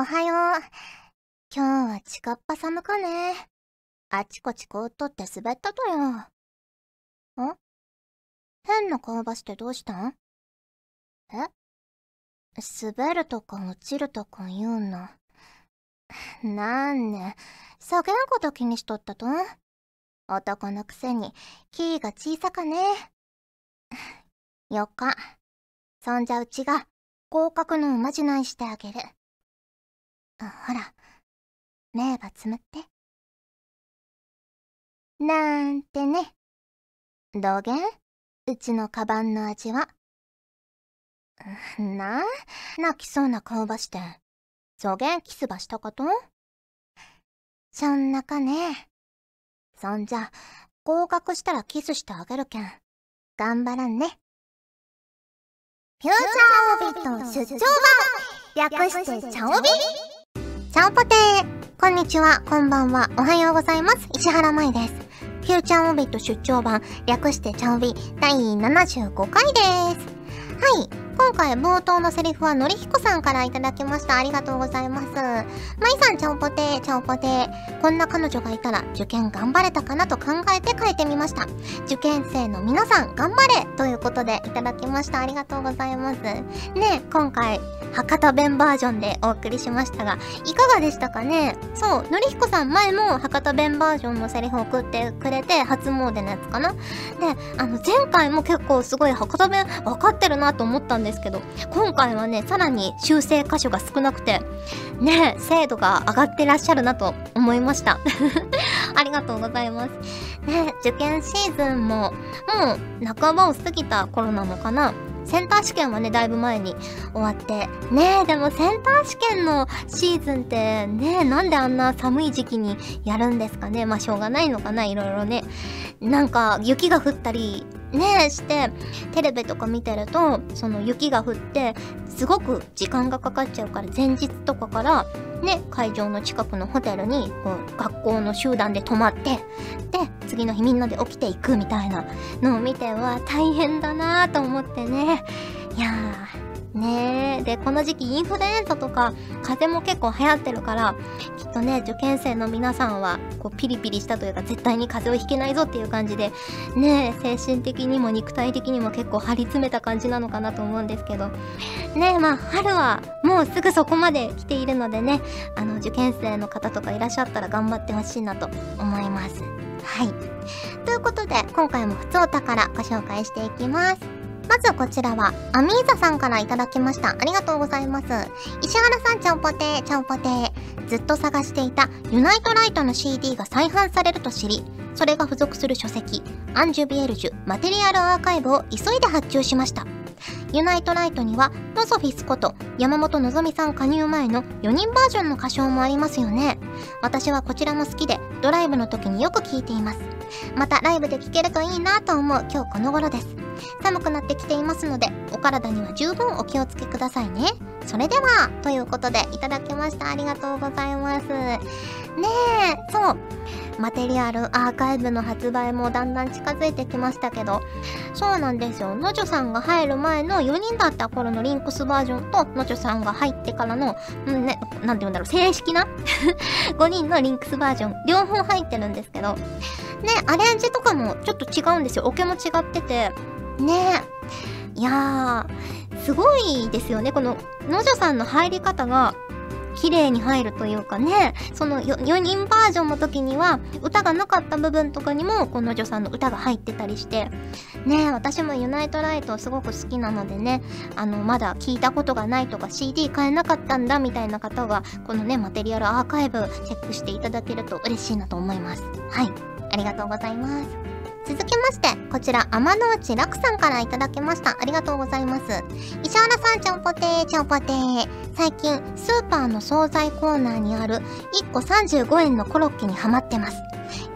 おはよう。今日は近っぱ寒かね。あちこち凍っとって滑ったとよ。ん変な顔ばしてどうしたん？え？滑るとか落ちるとか言うの？なんね、そげんこと気にしとったと？男のくせに、キーが小さかね。よか。そんじゃうちが、合格のおまじないしてあげる。ほら、目ばつむって。なんてね。どげんうちのカバンの味は。なあ泣きそうな顔ばして。そげんキスばしたこと？そんなかね。そんじゃ、合格したらキスしてあげるけん。頑張らんね。フューチャーオビット出張版略してチャオビチャオポテーこんにちは、こんばんは、おはようございます。石原舞です。フューチャーオビット出張版略してチャオビ第75回です。はい。今回冒頭のセリフはのりひこさんからいただきました。ありがとうございます。まいさん、ちゃんぽてー、ちゃんぽてー。こんな彼女がいたら受験頑張れたかなと考えて書いてみました。受験生の皆さん、頑張れということでいただきました。ありがとうございます。ね今回、博多弁バージョンでお送りしましたが、いかがでしたかね？そう、のりひこさん前も博多弁バージョンのセリフを送ってくれて、初詣のやつかな？で、あの、前回も結構すごい博多弁分かってるなと思ったんですけど、今回はね、さらに修正箇所が少なくて、ね、精度が上がってらっしゃるなと思いました。ありがとうございます。ね、受験シーズンも、もう半ばを過ぎた頃なのかなセンター試験はね、だいぶ前に終わって。ねえ、でもセンター試験のシーズンってね、なんであんな寒い時期にやるんですかね。まあしょうがないのかな、いろいろね。なんか雪が降ったりねしてテレビとか見てるとその雪が降ってすごく時間がかかっちゃうから前日とかからね会場の近くのホテルにこう学校の集団で泊まってで次の日みんなで起きていくみたいなのを見ては大変だなと思ってね。いやー。ねえ。で、この時期インフルエンザとか風邪も結構流行ってるから、きっとね、受験生の皆さんは、こう、ピリピリしたというか、絶対に風邪をひけないぞっていう感じで、ね、精神的にも肉体的にも結構張り詰めた感じなのかなと思うんですけど、ね、まあ、春はもうすぐそこまで来ているのでね、あの、受験生の方とかいらっしゃったら頑張ってほしいなと思います。はい。ということで、今回もふつおたからご紹介していきます。まずこちらは、アミーザさんからいただきました。ありがとうございます。石原さん、ちゃんぽてー、ちゃんぽてー。ずっと探していたユナイトライトの CD が再販されると知り、それが付属する書籍、アンジュビエルジュマテリアルアーカイブを急いで発注しました。ユナイトライトには、ノソフィスこと山本のぞみさん加入前の4人バージョンの歌唱もありますよね。私はこちらも好きで、ドライブの時によく聴いています。またライブで聴けるといいなと思う今日この頃です。寒くなってきていますので、お体には十分お気をつけくださいね。それでは、ということでいただきました。ありがとうございます。ねえ、そう。マテリアルアーカイブの発売もだんだん近づいてきましたけど、そうなんですよ。のじょさんが入る前の4人だった頃のリンクスバージョンと、のじょさんが入ってからの、んね、なんて言うんだろう、正式な 5人のリンクスバージョン、両方入ってるんですけど、ね、アレンジとかもちょっと違うんですよ。オケも違ってて、ねいやー、すごいですよね。この、のじょさんの入り方が、綺麗に入るというかね、その 4, 4人バージョンの時には、歌がなかった部分とかにも、この女さんの歌が入ってたりして、ね私もユナイトライトすごく好きなのでね、あの、まだ聞いたことがないとか CD 買えなかったんだみたいな方は、このね、マテリアルアーカイブチェックしていただけると嬉しいなと思います。はい。ありがとうございます。続きまして、こちら、天の内楽さんからいただきました。ありがとうございます。石原さん、ちゃんぽてー、ちゃんぽてー。最近、スーパーの惣菜コーナーにある1個35円のコロッケにハマってます。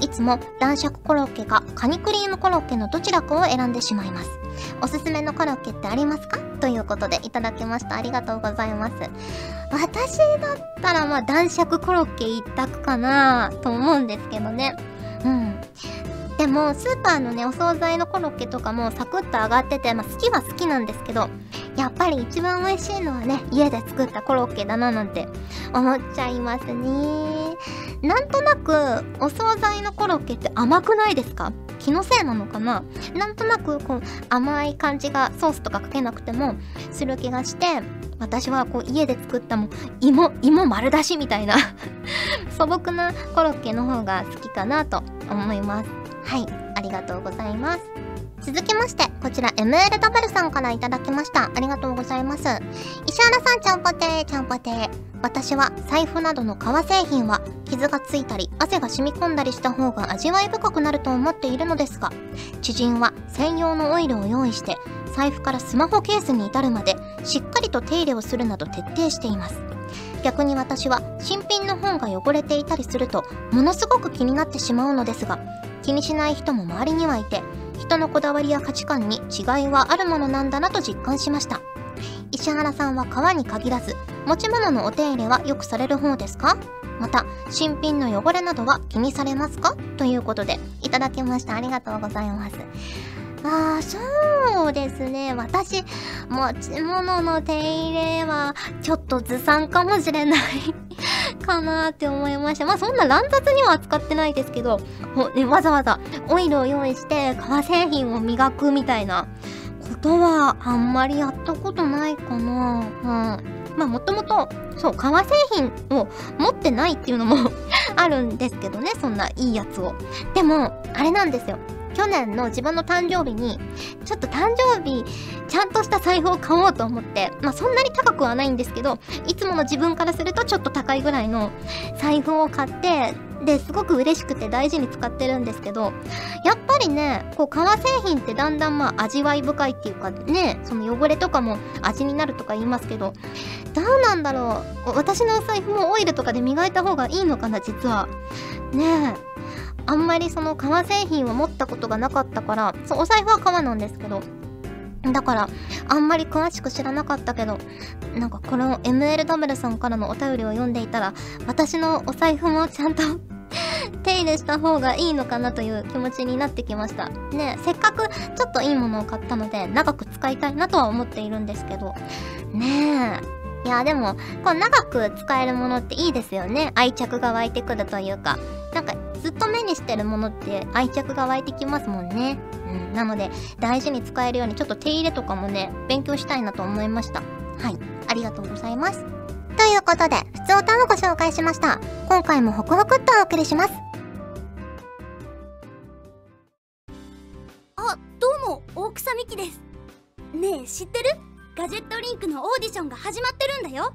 いつも男爵コロッケかカニクリームコロッケのどちらかを選んでしまいます。おすすめのコロッケってありますか？ということでいただきました。ありがとうございます。私だったらまあ男爵コロッケ一択かなと思うんですけどね。うん。でも、スーパーのね、お惣菜のコロッケとかもサクッと揚がってて、まあ好きは好きなんですけど、やっぱり一番美味しいのはね、家で作ったコロッケだななんて思っちゃいますね。なんとなく、お惣菜のコロッケって甘くないですか？気のせいなのかな？なんとなく、こう、甘い感じがソースとかかけなくてもする気がして、私はこう家で作ったも芋、芋丸出しみたいな 素朴なコロッケの方が好きかなと思います。はい、ありがとうございます。続きまして、こちら MLW さんからいただきました。ありがとうございます。石原さん、ちゃんぽてー、ちゃんぽてー。私は財布などの革製品は傷がついたり汗が染み込んだりした方が味わい深くなると思っているのですが知人は専用のオイルを用意して財布からスマホケースに至るまでしっかりと手入れをするなど徹底しています逆に私は新品の本が汚れていたりするとものすごく気になってしまうのですが気にしない人も周りにはいて人のこだわりや価値観に違いはあるものなんだなと実感しました。石原さんは革に限らず持ち物のお手入れはよくされる方ですか？また新品の汚れなどは気にされますか？ということでいただきました。ありがとうございます。ああ、そうですね。私、持ち物の手入れは、ちょっとずさんかもしれないかなって思いました。まあそんな乱雑には扱ってないですけど、もうね、わざわざオイルを用意して革製品を磨くみたいなことはあんまりやったことないかな。うん。まあもともと、そう、革製品を持ってないっていうのも あるんですけどね、そんないいやつを。でも、あれなんですよ。去年の自分の誕生日に、ちょっと誕生日、ちゃんとした財布を買おうと思って、まあそんなに高くはないんですけど、いつもの自分からするとちょっと高いぐらいの財布を買って、で、すごく嬉しくて大事に使ってるんですけど、やっぱりね、こう、革製品ってだんだんまあ味わい深いっていうかね、その汚れとかも味になるとか言いますけど、どうなんだろう。私のお財布もオイルとかで磨いた方がいいのかな、実は。ねえ。あんまりその革製品を持ったことがなかったからそうお財布は革なんですけどだからあんまり詳しく知らなかったけどなんかこの MLW さんからのお便りを読んでいたら私のお財布もちゃんと 手入れした方がいいのかなという気持ちになってきました。ねせっかくちょっといいものを買ったので長く使いたいなとは思っているんですけど。ねえ。いやでもこう長く使えるものっていいですよね。愛着が湧いてくるというか。ずっと目にしてるものって愛着が湧いてきますもんね。うん、なので大事に使えるようにちょっと手入れとかもね、勉強したいなと思いました。はい、ありがとうございます。ということで、普通歌をご紹介しました。今回もホクホクっとお送りします。あ、どうも、大草美希です。ねえ、知ってる？ガジェットリンクのオーディションが始まってるんだよ。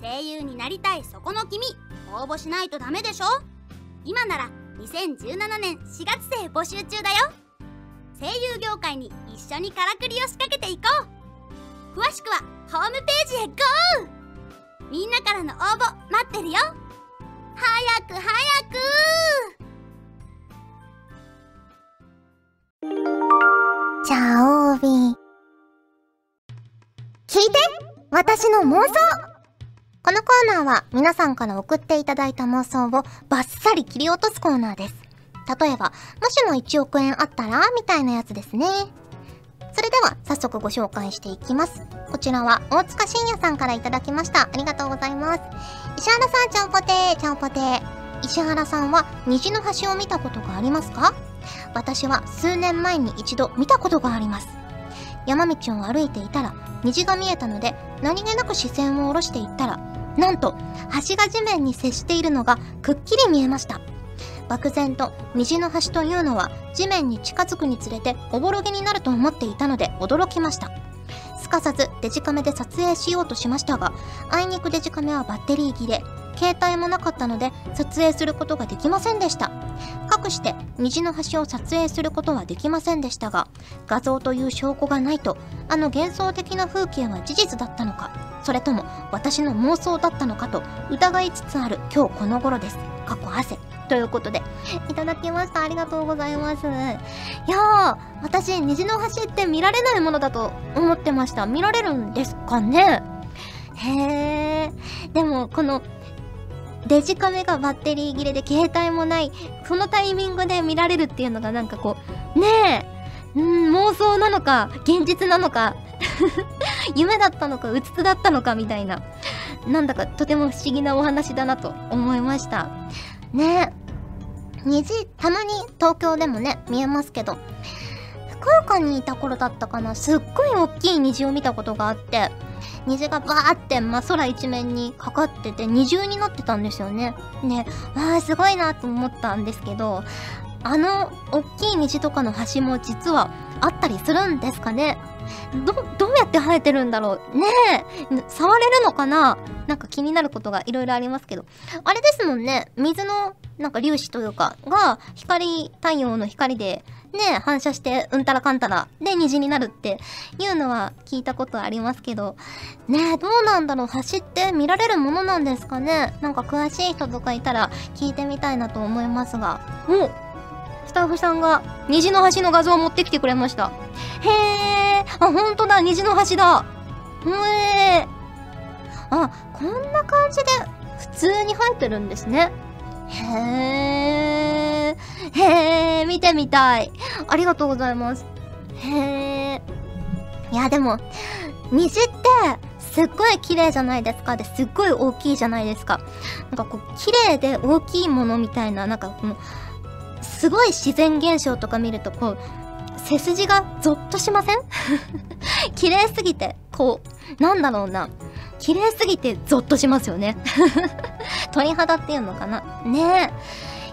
声優になりたいそこの君、応募しないとダメでしょ今なら2017年4月生募集中だよ。声優業界に一緒にからくりを仕掛けていこう。詳しくはホームページへ GO! みんなからの応募待ってるよ。早く早く。じゃあオービー。聞いて。私の妄想。このコーナーは皆さんから送っていただいた妄想をバッサリ切り落とすコーナーです。例えば、もしも1億円あったらみたいなやつですね。それでは早速ご紹介していきます。こちらは大塚信也さんからいただきました。ありがとうございます。石原さん、ちゃんぽてー、ちゃんぽてー。石原さんは虹の橋を見たことがありますか？私は数年前に一度見たことがあります。山道を歩いていたら虹が見えたので何気なく視線を下ろしていったらなんと端が地面に接しているのがくっきり見えました。漠然と虹の端というのは地面に近づくにつれておぼろげになると思っていたので驚きました。すかさずデジカメで撮影しようとしましたがあいにくデジカメはバッテリー切れ携帯もなかったので撮影することができませんでした。くして虹の橋を撮影することはできませんでしたが画像という証拠がないとあの幻想的な風景は事実だったのかそれとも私の妄想だったのかと疑いつつある今日この頃です過去汗ということで、いただきました。ありがとうございます。いやー、私、虹の橋って見られないものだと思ってました。見られるんですかね？へー。でも、この、デジカメがバッテリー切れで携帯もない、そのタイミングで見られるっていうのがなんかこう、ねえ、うん、妄想なのか、現実なのか 夢だったのかうつつだったのかみたいななんだかとても不思議なお話だなと思いました。ねえ虹たまに東京でもね見えますけど福岡にいた頃だったかなすっごい大きい虹を見たことがあって虹がバーってまあ空一面にかかってて二重になってたんですよね。ね、わあすごいなと思ったんですけどあの大きい虹とかの橋も実はあったりするんですかね？ど、どうやって生えてるんだろう？ねえ、触れるのかな？なんか気になることがいろいろありますけど。あれですもんね、水のなんか粒子というか、が光、太陽の光でね、反射してうんたらかんたらで虹になるっていうのは聞いたことありますけど、ねえ、どうなんだろう？橋って見られるものなんですかね？なんか詳しい人とかいたら聞いてみたいなと思いますが。おタッフさんが虹の橋の画像を持ってきてくれました。へえ、あ、ほんとだ、虹の橋だ。へえ。あ、こんな感じで普通に生えてるんですね。へえ、へえ、見てみたい。ありがとうございます。へえ。いや、でも、虹って、すっごい綺麗じゃないですかですっごい大きいじゃないですか。なんかこう、綺麗で大きいものみたいな、なんかこの、すごい自然現象とか見るとこう背筋がゾッとしません？綺麗すぎてこうなんだろうな綺麗すぎてゾッとしますよね 鳥肌っていうのかな？ね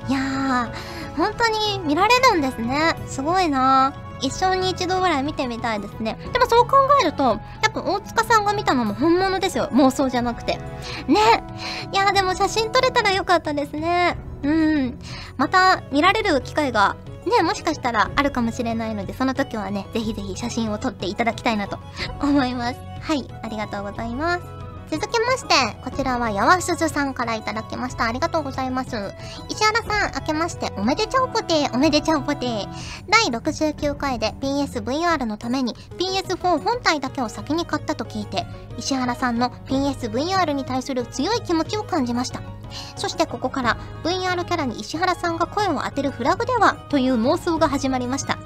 えいやー本当に見られるんですねすごいな一生に一度ぐらい見てみたいですね。でもそう考えると、やっぱ大塚さんが見たのも本物ですよ。妄想じゃなくて。ね。いやーでも写真撮れたらよかったですね。うん。また見られる機会がね、もしかしたらあるかもしれないので、その時はね、ぜひぜひ写真を撮っていただきたいなと思います。はい、ありがとうございます。続きまして、こちらはやわすずさんからいただきました。ありがとうございます。石原さん、明けましておめでちゃうぽておめでちゃうぽて第69回で PSVR のために PS4 本体だけを先に買ったと聞いて、石原さんの PSVR に対する強い気持ちを感じました。そしてここから VR キャラに石原さんが声を当てるフラグではという妄想が始まりました。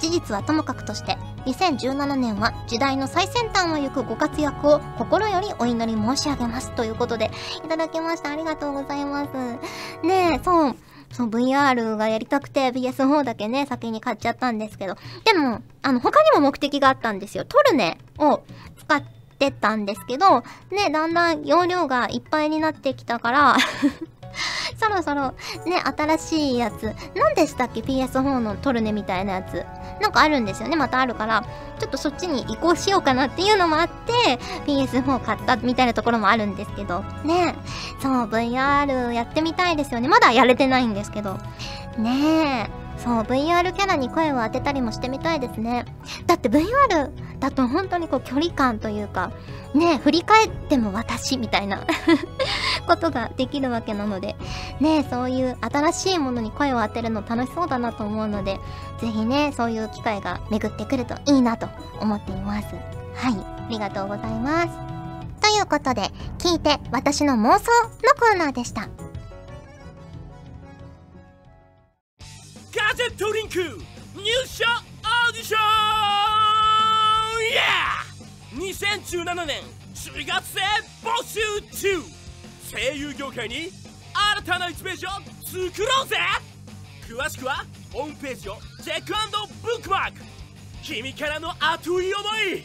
事実はともかくとして2017年は時代の最先端を行くご活躍を心よりお祈り申し上げますということでいただきましたありがとうございますねえそうそう VR がやりたくて PS4 だけね先に買っちゃったんですけどでもあの他にも目的があったんですよトルネを使ってたんですけどねだんだん容量がいっぱいになってきたから そろそろね、新しいやつ。何でしたっけ ?PS4 のトルネみたいなやつ。なんかあるんですよね。またあるから、ちょっとそっちに移行しようかなっていうのもあって、PS4 買ったみたいなところもあるんですけど。ねそう、VR やってみたいですよね。まだやれてないんですけど。ねえ。そう VR キャラに声を当てたりもしてみたいですね。だって VR だと本当にこう距離感というかね振り返っても私みたいな ことができるわけなのでねそういう新しいものに声を当てるの楽しそうだなと思うのでぜひねそういう機会が巡ってくるといいなと思っています。はいありがとうございます。ということで聞いて私の妄想のコーナーでした。ガジェットリンク。入社オーディション。イエー !2017 年4月生募集中。声優業界に新たな1ページを作ろうぜ。詳しくはホームページをチェックブックマーク。君からの熱い思い。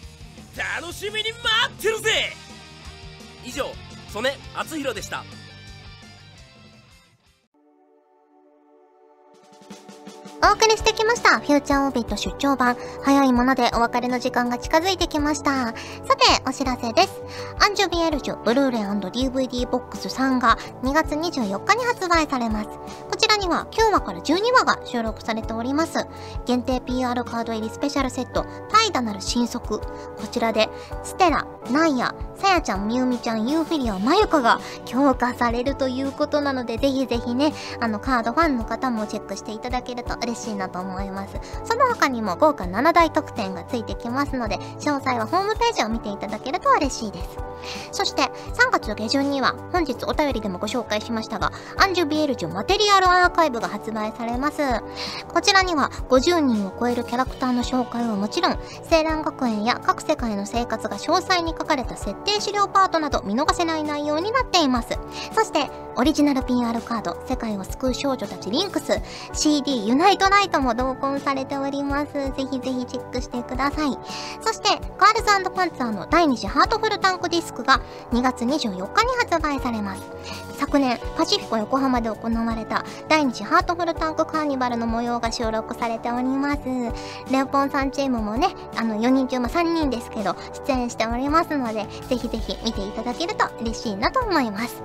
楽しみに待ってるぜ。以上曽根敦弘でした。お送りしてきました。フューチャーオービット出張版。早いものでお別れの時間が近づいてきました。さて、お知らせです。アンジュビエルジュブルーレイ &DVD ボックス3が2月24日に発売されます。こちらには9話から12話が収録されております。限定 PR カード入りスペシャルセット、怠惰なる新速。こちらで、ステラ、ナイヤ、さやちゃん、みゆみちゃん、ユーフィリア、まゆかが強化されるということなので、ぜひぜひね、あのカードファンの方もチェックしていただけると嬉しい嬉しいなと思います。その他にも豪華7大特典がついてきますので詳細はホームページを見ていただけると嬉しいです。そして3月下旬には本日お便りでもご紹介しましたがアンジュ・ヴィエルジュマテリアルアーカイブが発売されます。こちらには50人を超えるキャラクターの紹介はもちろん青蘭学園や各世界の生活が詳細に書かれた設定資料パートなど見逃せない内容になっています。そしてオリジナル PR カード世界を救う少女たちリンクス CD ユナイトライトも同梱されております。ぜひぜひチェックしてください。そしてガールズパンツァーの第2次ハートフルタンクディスクが2月24日に発売されます。昨年パシフィコ横浜で行われた第2次ハートフルタンクカーニバルの模様が収録されております。レオポンさんチームもねあの4人中ま3人ですけど出演しておりますのでぜひぜひ見ていただけると嬉しいなと思います。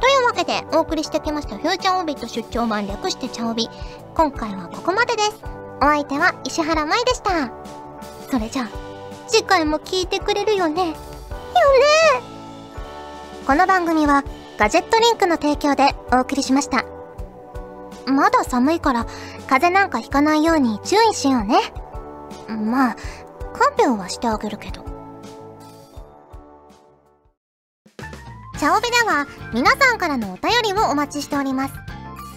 というわけでお送りしてきましたフューチャーオービット出張版略してチャオビ。今回はここまでです。お相手は石原舞でした。それじゃあ次回も聞いてくれるよね。ね。この番組はガジェットリンクの提供でお送りしました。まだ寒いから風邪なんかひかないように注意しようね。まあ看病はしてあげるけど。チャオベでは皆さんからのお便りをお待ちしております。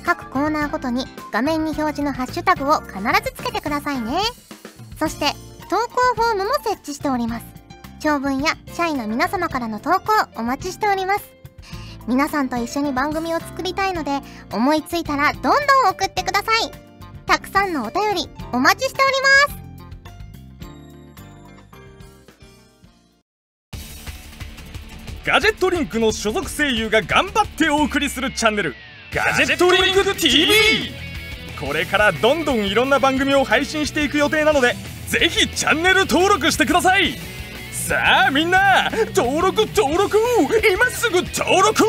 各コーナーごとに画面に表示のハッシュタグを必ずつけてくださいね。そして投稿フォームも設置しております。長文や社員の皆様からの投稿お待ちしております。皆さんと一緒に番組を作りたいので思いついたらどんどん送ってください。たくさんのお便りお待ちしております。ガジェットリンクの所属声優が頑張ってお送りするチャンネルガジェットリンク TV これからどんどんいろんな番組を配信していく予定なのでぜひチャンネル登録してください。さあみんな登録登録今すぐ登録